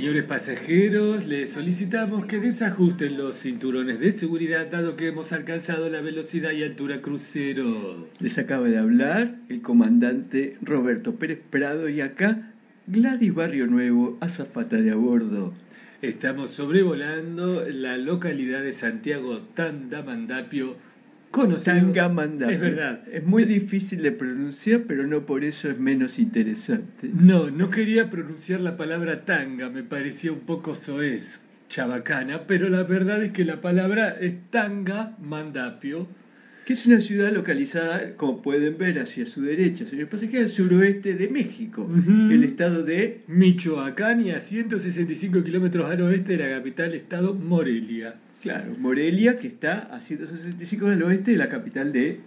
Señores pasajeros, les solicitamos que desajusten los cinturones de seguridad dado que hemos alcanzado la velocidad y altura crucero. Les acaba de hablar el comandante Roberto Pérez Prado y acá Gladys Barrio Nuevo, azafata de a bordo. Estamos sobrevolando la localidad de Santiago Tandamandapio, conocido... Tangamandapio. Es verdad. Es muy difícil de pronunciar, pero no por eso es menos interesante. No, no quería pronunciar la palabra tanga, me parecía un poco soez, chabacana, pero la verdad es que la palabra es tanga mandapio. Que es una ciudad localizada, como pueden ver, hacia su derecha, señor pasajero, al suroeste de México, el estado de Michoacán y a 165 kilómetros al oeste de la capital estado Morelia. Claro, Morelia, que está a 165 al oeste de la capital de...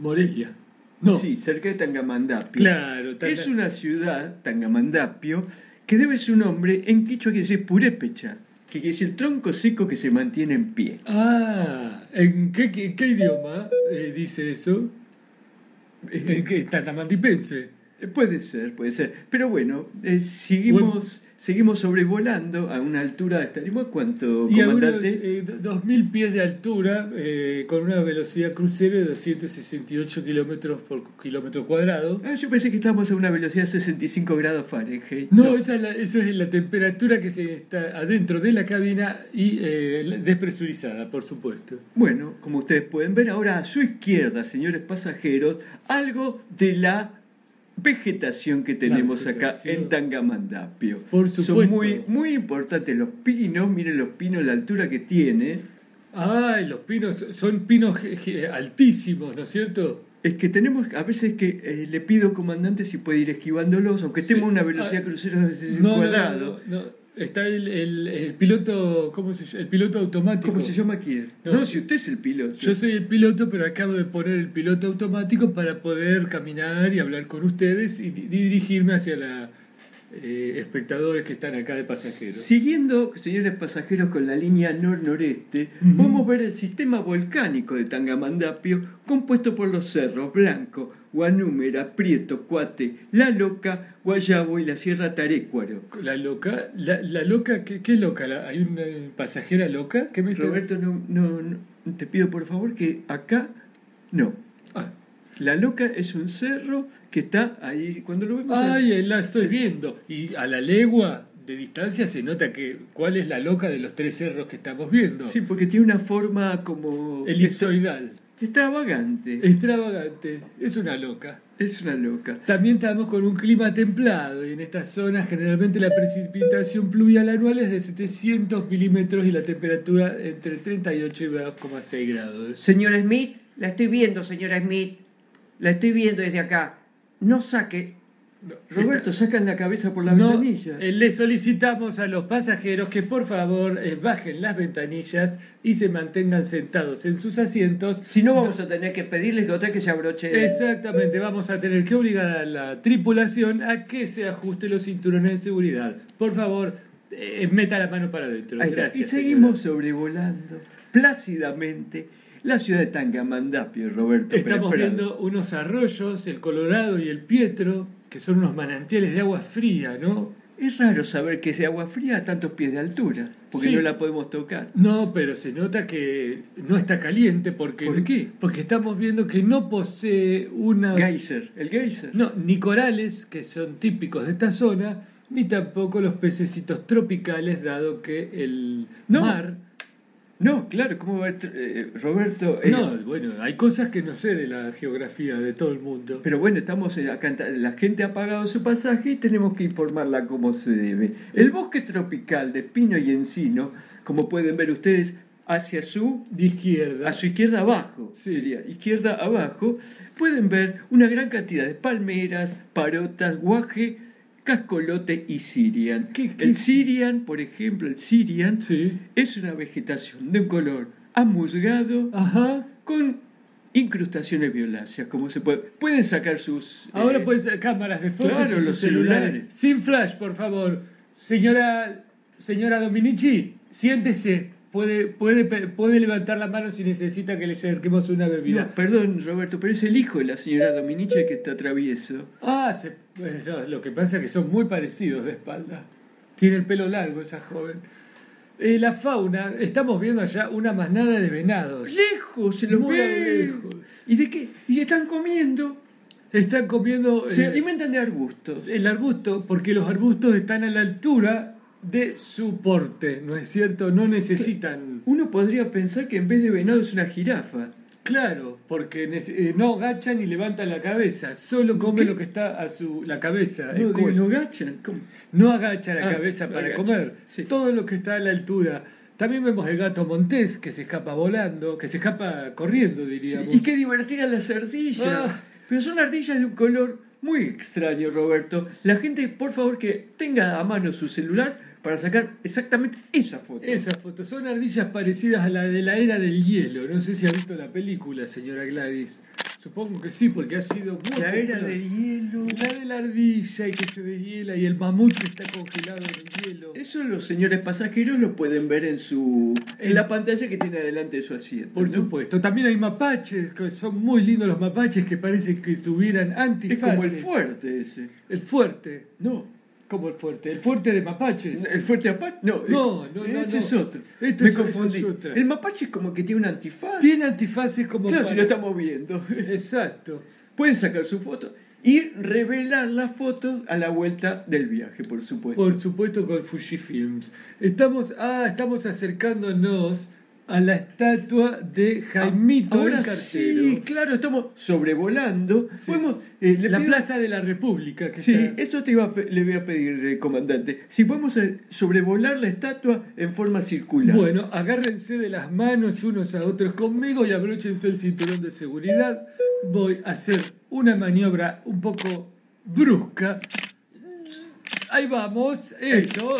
Morelia. No. Sí, cerca de Tangamandapio. Claro, Tanga- Es una ciudad, Tangamandapio, que debe su nombre en quichua quiere decir purépecha, que quiere decir tronco seco que se mantiene en pie. Ah, ¿en qué, qué- qué idioma eh, dice eso? ¿En qué? Tatamandipense. Eh, Puede ser, puede ser. Pero bueno, eh, seguimos, seguimos sobrevolando a una altura, estaremos a cuánto, Y comandante. eh, do- 2.000 pies de altura, eh, con una velocidad crucero de 268 kilómetros por kilómetro cuadrado. Ah, yo pensé que estábamos a una velocidad de 65 grados Fahrenheit. No, Esa, es la, esa es la temperatura que se está adentro de la cabina y eh, despresurizada, por supuesto. Bueno, como ustedes pueden ver ahora a su izquierda, señores pasajeros, algo de la vegetación que tenemos acá en Tangamandapio. Por Son supuesto. muy, muy importantes los pinos, miren los pinos, la altura que tiene. Ay, los pinos son pinos altísimos, ¿no es cierto? Es que tenemos, a veces que eh, le pido comandante si puede ir esquivándolos, aunque estemos a una velocidad Ah, crucero de No, no, cuadrado. no, no. Está el, el- el piloto, ¿cómo se llama? El piloto automático. ¿Cómo se llama aquí? No. No, si usted es el piloto. Yo soy el piloto, pero acabo de poner el piloto automático para poder caminar y hablar con ustedes y di- dirigirme hacia los espectadores que están acá de pasajeros. Siguiendo, señores pasajeros, con la línea nor-noreste, Ujú. podemos ver el sistema volcánico de Tangamandapio, compuesto por los cerros Blanco, Guanúmera, Prieto, Cuate, La Loca, Guayabo y la Sierra Tarécuaro. La loca, la, la loca, ¿qué, qué loca? ¿La- ¿Hay una pasajera loca? ¿Qué me Roberto, no, no, no, te pido por favor que acá no. Ah. La Loca es un cerro que está ahí, cuando lo vemos... Ay, ahí la estoy Sí. viendo. Y a la legua de distancia se nota que cuál es la loca de los tres cerros que estamos viendo. Sí, porque tiene una forma como... Elipsoidal. Extravagante. Extravagante. Es una loca. Es una loca. También estamos con un clima templado y en esta zona generalmente la precipitación pluvial anual es de 700 milímetros y la temperatura entre 38 y 2,6 grados. Señora Smith, la estoy viendo, señora Smith. La estoy viendo desde acá. No saque. Roberto, sacan la cabeza por la No, ventanilla. eh, le solicitamos a los pasajeros que por favor eh, bajen las ventanillas y se mantengan sentados en sus asientos. Si no, vamos a tener que pedirles que otra que se abroche. Exactamente, vamos a tener que obligar a la tripulación a que se ajuste los cinturones de seguridad. Por favor, eh, meta la mano para adentro. Gracias. y seguimos señora. sobrevolando plácidamente la ciudad de Tangamandapio, Roberto. Estamos Pérez viendo unos arroyos, el Colorado y el Pietro, que son unos manantiales de agua fría, ¿no? Es raro saber que ese agua fría a tantos pies de altura, porque Sí. no la podemos tocar. No, pero se nota que no está caliente porque ¿Por qué? porque estamos viendo que no posee unas Geyser, el geyser. no ni corales que son típicos de esta zona ni tampoco los pececitos tropicales dado que el No. mar No, claro, ¿cómo va a tr- eh, Roberto? eh, no bueno hay cosas que no sé de la geografía de todo el mundo Pero bueno, estamos eh, acá, la gente ha pagado su pasaje y tenemos que informarla como se debe. El bosque tropical de pino y encino, como pueden ver ustedes, hacia su, de izquierda a su izquierda abajo, Sí. sería izquierda abajo, pueden ver una gran cantidad de palmeras, parotas, guaje, cascolote y sirian. ¿Qué- qué- El sirian, por ejemplo, el sirian sí es una vegetación de un color amusgado ajá con incrustaciones violáceas, como se puede. Pueden sacar sus. Ahora eh, cámaras de fotos claro, sus los celulares. celulares. Sin flash, por favor. Señora, señora Dominici, siéntese. Puede, puede, puede levantar la mano si necesita que le acerquemos una bebida. No, perdón, Roberto, pero es el hijo de la señora Dominici que está travieso. Ah, se- pues, lo que pasa es que son muy parecidos de espalda. Tiene el pelo largo esa joven. Eh, la fauna, estamos viendo allá una manada de venados. Lejos, se los Muy lejos. ¿Y de qué? Y están comiendo. Están comiendo Se eh, alimentan de arbustos. el arbusto porque los arbustos están a la altura de su porte, ¿no es cierto? No necesitan... Uno podría pensar que en vez de venado es una jirafa. Claro, porque eh, no agachan ni levantan la cabeza, solo come ¿Qué? lo que está a su la cabeza, No, digo, no gachan. ¿Cómo? No agacha la Ah, cabeza para agacha, comer. sí. Todo lo que está a la altura. También vemos el gato montés que se escapa volando, que se escapa corriendo, Sí, diríamos. y qué divertidas las ardillas. Ah. Pero son ardillas de un color muy extraño, Roberto. La gente, por favor, que tenga a mano su celular para sacar exactamente esa foto. Esas fotos son ardillas parecidas a la de la era del hielo. No sé si ha visto la película, señora Gladys. Supongo que sí, porque ha sido muy La era popular. del hielo. La de la ardilla y que se deshiela y el mamut que está congelado en el hielo. Eso los señores pasajeros lo pueden ver en su en En- la pantalla que tiene adelante de su asiento. Por ¿no? supuesto. También hay mapaches, que son muy lindos los mapaches que parece que tuvieran Es antifaces. como el fuerte ese. El fuerte. No. El fuerte. El fuerte de mapaches. ¿El fuerte apache? No, No, no, no, Ese no. es otro. Este Me es- confundí. es otra. El mapache es como que tiene un antifaz. Tiene antifaces como Claro, para- si lo estamos viendo. Exacto. Pueden sacar su foto y revelar la foto a la vuelta del viaje, por supuesto. Por supuesto con Fujifilms. Estamos, ah, estamos acercándonos a la estatua de Jaimito Ahora el cartero. sí, claro, estamos sobrevolando. Sí. Podemos, eh, le la pido- Plaza de la República. Que Sí, está- eso te iba a le voy a pedir, eh, comandante. Si podemos eh, sobrevolar la estatua en forma circular. Bueno, agárrense de las manos unos a otros conmigo y abróchense el cinturón de seguridad. Voy a hacer una maniobra un poco brusca. Ahí vamos, eso.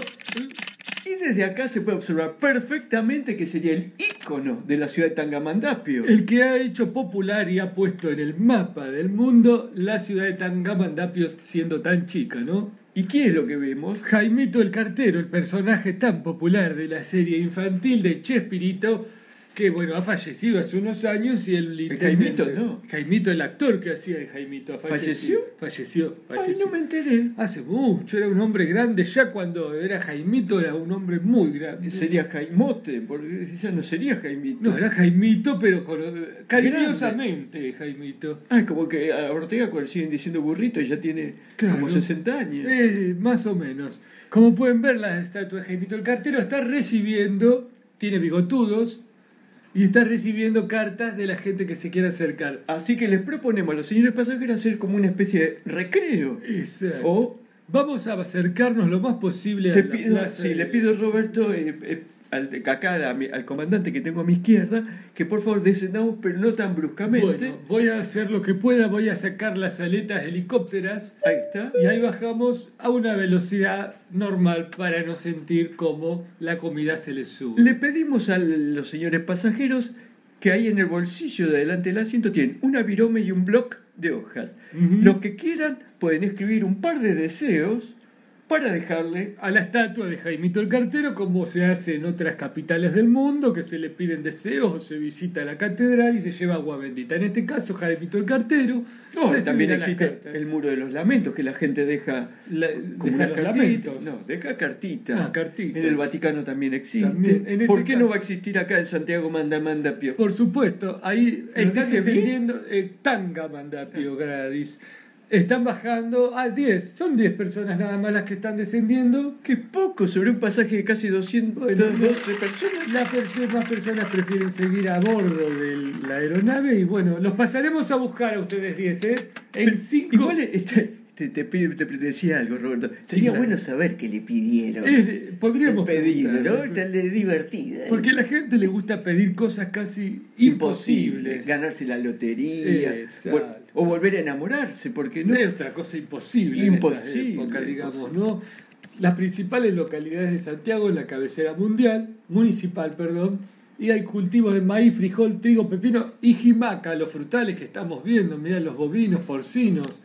Desde acá se puede observar perfectamente que sería el ícono de la ciudad de Tangamandapio. El que ha hecho popular y ha puesto en el mapa del mundo la ciudad de Tangamandapio siendo tan chica, ¿no? ¿Y qué es lo que vemos? Jaimito el Cartero, el personaje tan popular de la serie infantil de Chespirito, que bueno, ha fallecido hace unos años y el intendente- Jaimito, no. Jaimito, el actor que hacía de Jaimito, ha fallecido. Falleció, Ay, falleció. no me enteré. Hace mucho, era un hombre grande, ya cuando era Jaimito era un hombre muy grande. Sería Jaimote, porque ya no sería Jaimito. No, era Jaimito, pero con- cariñosamente Jaimito. Ah, como que a Ortega cuando siguen diciendo burrito ya tiene Claro. como 60 años. Eh, más o menos. Como pueden ver, la estatua de Jaimito el Cartero está recibiendo, tiene bigotudos, y está recibiendo cartas de la gente que se quiere acercar. Así que les proponemos a los señores pasajeros hacer como una especie de recreo. Exacto. O Vamos a acercarnos lo más posible a te la pido, plaza sí, de- le pido Roberto, eh, eh, al, acá al comandante que tengo a mi izquierda, que por favor descendamos, pero no tan bruscamente. Bueno, voy a hacer lo que pueda, voy a sacar las aletas helicópteras Ahí está. y ahí bajamos a una velocidad normal para no sentir cómo la comida se les sube. Le pedimos a los señores pasajeros que ahí en el bolsillo de adelante del asiento tienen una virome y un bloc de hojas. Ujú. Los que quieran pueden escribir un par de deseos para dejarle a la estatua de Jaimito el Cartero, como se hace en otras capitales del mundo, que se le piden deseos o se visita la catedral y se lleva agua bendita. En este caso, Jaimito el Cartero. No, también existe el muro de los lamentos que la gente deja La- como deja unas los cartitas. lamentos. No, deja cartitas. Ah, cartitas. En el Vaticano también existe. También, en este ¿Por qué no va a existir acá en Santiago Manda Manda Pío? Por supuesto, ahí ¿Lo están dije bien? descendiendo eh, Tanga Mandapio Gradis. Están bajando a 10. Son 10 personas nada más las que están descendiendo. Qué poco sobre un pasaje de casi 212 Bueno, personas. Las per- más personas prefieren seguir a bordo de la aeronave y bueno, los pasaremos a buscar a ustedes 10, ¿eh? En Pero 5 Igual este, te, te, te decía algo, Roberto. Sí, Sería claro. bueno saber qué le pidieron. Eh, podríamos el pedido, ¿no? Tal divertida. Porque a la gente le gusta pedir cosas casi imposibles. Ganarse la lotería. Exacto. O volver a enamorarse, porque no. No es otra cosa imposible. en Imposible, esta época, digamos, imposible. ¿no? Las principales localidades de Santiago es la cabecera mundial, municipal, perdón, y hay cultivos de maíz, frijol, trigo, pepino y jimaca, los frutales que estamos viendo, mirá los bovinos, porcinos,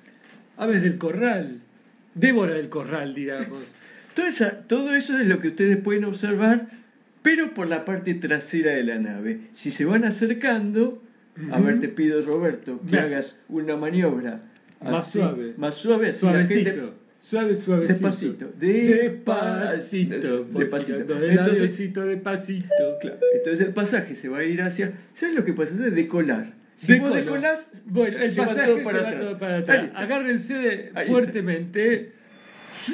aves del corral, Débora del corral, digamos. Todo, esa- todo eso es lo que ustedes pueden observar, pero por la parte trasera de la nave. Si se van acercando, a ver, te pido, Roberto, que hagas una maniobra Más suave. Más suave, así la Suavecito. gente Suave, suavecito. Despacito. Despacito. Despacito. Entonces- despacito. Claro, entonces el pasaje se va a ir hacia. ¿Sabes lo que pasa? Es decolar. Si vos Decolo. decolás, Bueno, el se va pasaje todo se para va atrás. todo para atrás. Agárrense de- Ahí está. fuertemente.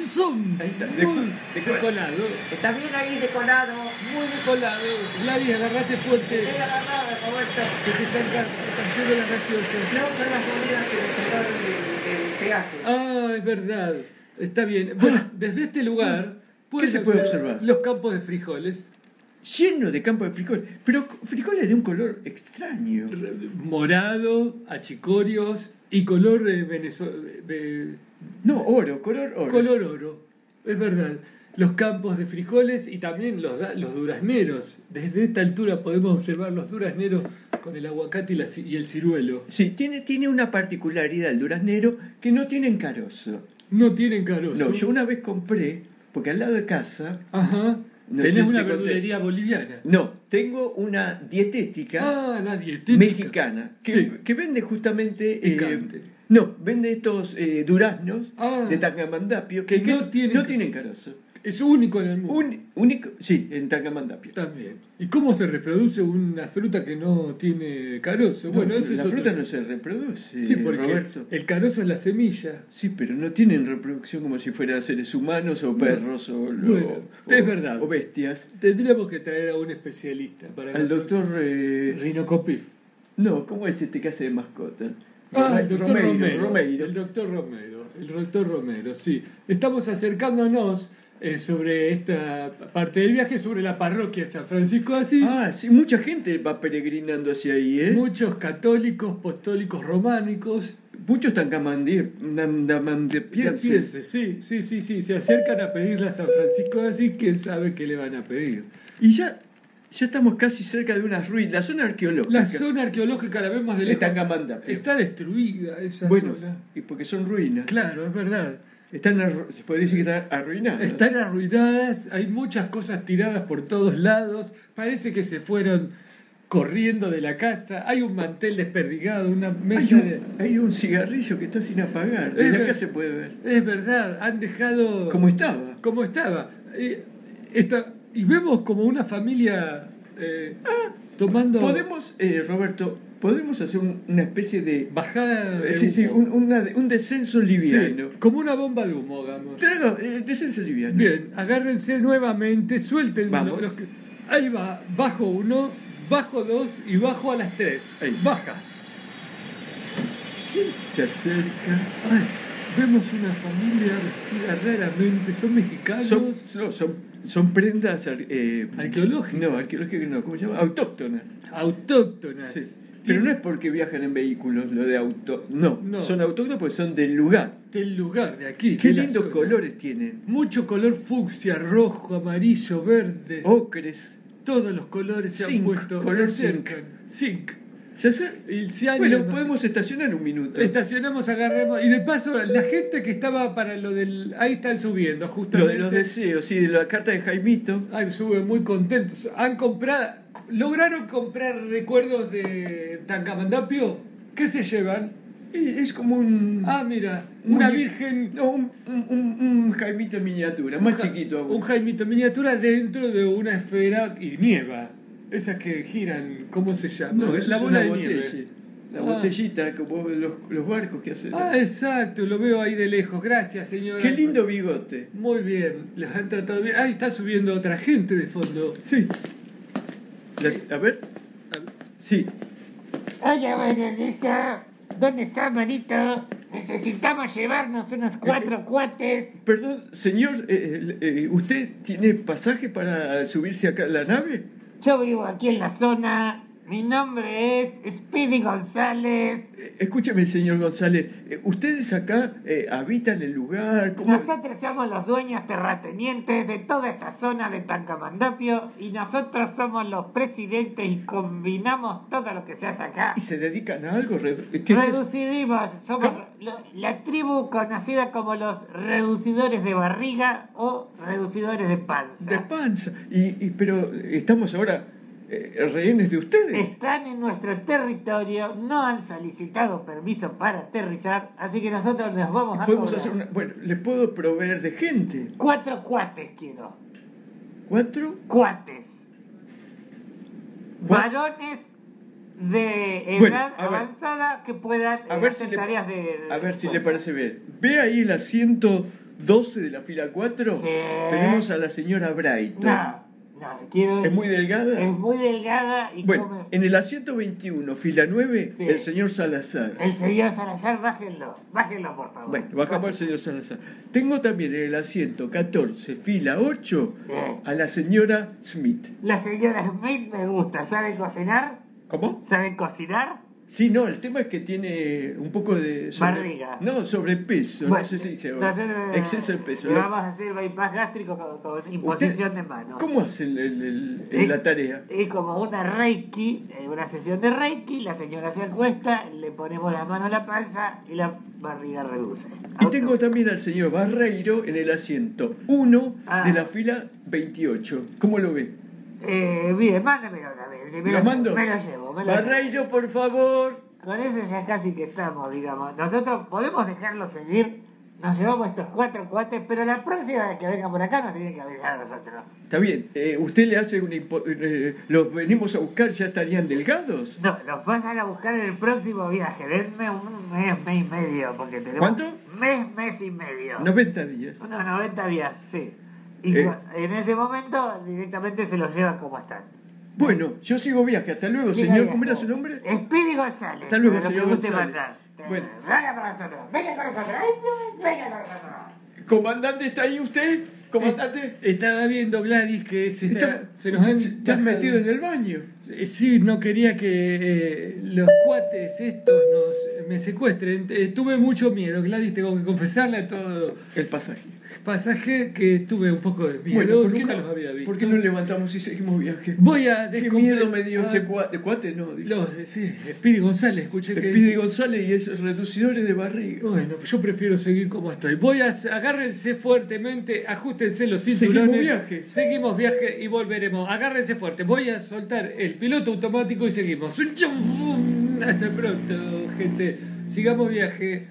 Son Ahí está. muy Deco- deco- decolado. Está bien ahí decolado. Muy decolado. Gladys, agarrate fuerte. Estoy agarrado, Roberto. Se te están ca- cayendo las gaseosas. No son las monedas que me sacaron del, peaje. Ah, es verdad. Está bien. Bueno, desde este lugar puedes se puede observar? Los campos de frijoles. Lleno de campos de frijoles. Pero frijoles de un color extraño. Morado, achicorios y color eh, venezo- eh, No, oro, color oro. color oro. Es verdad. Los campos de frijoles y también los, los durazneros. Desde esta altura podemos observar los durazneros con el aguacate y, la ci- y el ciruelo. Sí, tiene, tiene una particularidad el duraznero que no tienen carozo. No tienen carozo. No, yo una vez compré, porque al lado de casa, Ajá. No Tenés si una verdulería boliviana. no, tengo una dietética Ah, la dietética. mexicana que, Sí. que vende justamente. eh, no, vende estos eh, duraznos Ah. de Tangamandapio Que no tienen- no tienen carozo. Es único en el mundo. Un, único, sí, en Tangamandapio. También. ¿Y cómo se reproduce una fruta que no tiene carozo? bueno, la es otro- fruta no se reproduce, Sí, porque Roberto. el carozo es la semilla. Sí, pero no tienen reproducción como si fueran seres humanos o perros o, lo- Bueno, o- es verdad. o bestias. Tendríamos que traer a un especialista para Al doctor... eh, Rinocopif. no, ¿cómo es este que hace de mascota? Ah, el doctor Romero, Romeiro. El doctor Romero. El doctor Romero, sí. Estamos acercándonos eh, sobre esta parte del viaje, sobre la parroquia de San Francisco de Asís. Ah, sí, mucha gente va peregrinando hacia ahí, ¿eh? Muchos católicos, apostólicos románicos, Muchos tangamandepienses. Pienses, sí, sí, sí, sí, se acercan a pedirle a San Francisco de Asís, quién sabe qué le van a pedir. Y ya, ya estamos casi cerca de unas ruinas, la zona arqueológica. La zona arqueológica la vemos de lejos. Está destruida esa Bueno, zona. y porque son ruinas. Claro, es verdad. Están, se podría decir que están arruinadas. Están arruinadas, hay muchas cosas tiradas por todos lados, parece que se fueron corriendo de la casa, hay un mantel desperdigado, una Hay mesa de... un, hay un cigarrillo que está sin apagar. Es Desde ver- acá se puede ver. Es verdad, han dejado... Como estaba. como estaba. Eh, esta- y vemos como una familia eh, tomando Podemos, eh, Roberto, podemos hacer un- una especie de. bajada de sí, sí, un, una- un descenso liviano. Sí, como una bomba de humo, hagamos. Traga, eh, descenso liviano. Bien, agárrense nuevamente, suelten Vamos. los que- Ahí va, bajo uno, bajo dos y bajo a las tres. Ahí. Baja. ¿Quién se acerca? Ay, vemos una familia vestida raramente, son mexicanos. Son, no, son, son prendas. Eh, Arqueológicas. No, arqueológicas no, ¿cómo se llama? Autóctonas. Autóctonas. Sí. Pero no es porque viajan en vehículos lo de auto. No, No. son autóctonos porque son del lugar. Del lugar de aquí. Qué de lindos colores tienen. Mucho color fucsia, rojo, amarillo, verde. Ocres. Todos los colores se. Zinc, han puesto. color se acercan. Zinc. ¿Se han- Bueno, podemos estacionar un minuto. Estacionamos, agarremos. Y de paso, la gente que estaba para lo del. Ahí están subiendo, Lo justamente. de los deseos, sí, de la carta de Jaimito. Ay, suben muy contentos. Han comprado. ¿Lograron comprar recuerdos de Tangamandapio? ¿Qué se llevan? Es como un. Ah, mira, un- una virgen. No, un, un, un- un Jaimito en miniatura, más ja- chiquito aún. Un Jaimito en miniatura dentro de una esfera y nieva. Esas que giran, ¿cómo se llama? No, eso la es bola de botella. nieve. La Ah. botellita, como los, los barcos que hacen. Ah, exacto, lo veo ahí de lejos. Gracias, señora. Qué lindo bigote. Muy bien, los han tratado bien. Ahí está subiendo otra gente de fondo. Sí. Las- a ver. Sí. Oye, Berenice, ¿dónde está, manito? Necesitamos llevarnos unos cuatro cuates. Perdón, señor, eh, eh, ¿usted tiene pasaje para subirse acá a la nave? Yo vivo aquí en la zona. Mi nombre es Speedy González. Eh, Escúcheme, señor González, eh, ¿ustedes acá eh, habitan el lugar? ¿Cómo- Nosotros somos los dueños terratenientes de toda esta zona de Tancamandapio y nosotros somos los presidentes y combinamos todo lo que se hace acá. ¿Y se dedican a algo? ¿Qué-? Reducidimos, somos lo- la tribu conocida como los reducidores de barriga o reducidores de panza. De panza. Y, y- pero estamos ahora eh, rehenes de ustedes. Están en nuestro territorio, no han solicitado permiso para aterrizar, así que nosotros les vamos a Podemos cobrar. hacer una. Bueno, le puedo proveer de gente. Cuatro cuates quiero. ¿Cuatro? Cuates. Cua- Varones de Bueno, edad ver. avanzada que puedan A eh, ver hacer si le, tareas de, de- a ver si le parece bien. Ve ahí el asiento 12 de la fila 4. Sí. Tenemos a la señora Brighton. No, quiero. ¿Es muy delgada? Es muy delgada y Bueno, come. en el asiento 21, fila 9, Sí. el señor Salazar. El señor Salazar, bájenlo. Bájenlo, por favor. Bueno, bajamos al señor Salazar. Tengo también en el asiento 14, fila 8, Eh. a la señora Smith. La señora Smith me gusta. ¿Saben cocinar? ¿Cómo? ¿Saben cocinar? Sí, no, el tema es que tiene un poco de... Barriga. No, sobrepeso, Bueno, no sé si dice... exceso de peso. Le vamos a hacer bypass gástrico con, con imposición de manos. ¿Cómo hace el- el- el- la tarea? Y como una reiki, eh, una sesión de reiki, la señora se acuesta, le ponemos la mano a la panza y la barriga reduce. Y tengo también al señor Barreiro en el asiento 1 Ah. de la fila 28. ¿Cómo lo ve? Eh, bien, mándamelo también. si me ¿Lo mando? Me lo llevo. Me lo llevo. Barreiro, por favor. Con eso ya casi que estamos, digamos. Nosotros podemos dejarlo seguir, nos llevamos estos cuatro cuates, pero la próxima vez que venga por acá nos tiene que avisar a nosotros. Está bien, eh, usted le hace una... impo- eh, los venimos a buscar, ¿ya estarían delgados? No, los pasan a buscar en el próximo viaje. Denme un mes, mes y medio, porque tenemos... ¿Cuánto? Mes, mes y medio. 90 días. Unos 90 días, sí. Y Eh. en ese momento directamente se los llevan como están. Bueno, yo sigo viaje. Hasta luego, señor. viaje. ¿Cómo era su nombre? Speedy González. Hasta luego, señor González. mandar. Bueno. Venga con nosotros, venga con nosotros, venga con nosotros. ¿Comandante está ahí usted? ¿Comandante? Estaba viendo Gladys que se, está, Está- se nos han ¿Te has bajado- metido en el baño? Eh, Sí, no quería que eh, los cuates estos nos, me secuestren. Eh, tuve mucho miedo, Gladys, tengo que confesarle a todo El pasaje. Pasaje que tuve un poco de miedo. Bueno, ¿por qué, Nunca no, los había visto. ¿por qué no levantamos y seguimos viaje? Voy a ¿Qué miedo me dio este cuate? cuate? No. Los, sí, Speedy González, escuché que Pide es- González y es reducidores de barriga. Bueno, yo prefiero seguir como estoy. Voy a agárrense fuertemente, ajustense los cinturones. Seguimos viaje. Seguimos viaje y volveremos. Agárrense fuerte. Voy a soltar el piloto automático y seguimos. Hasta pronto, gente. Sigamos viaje.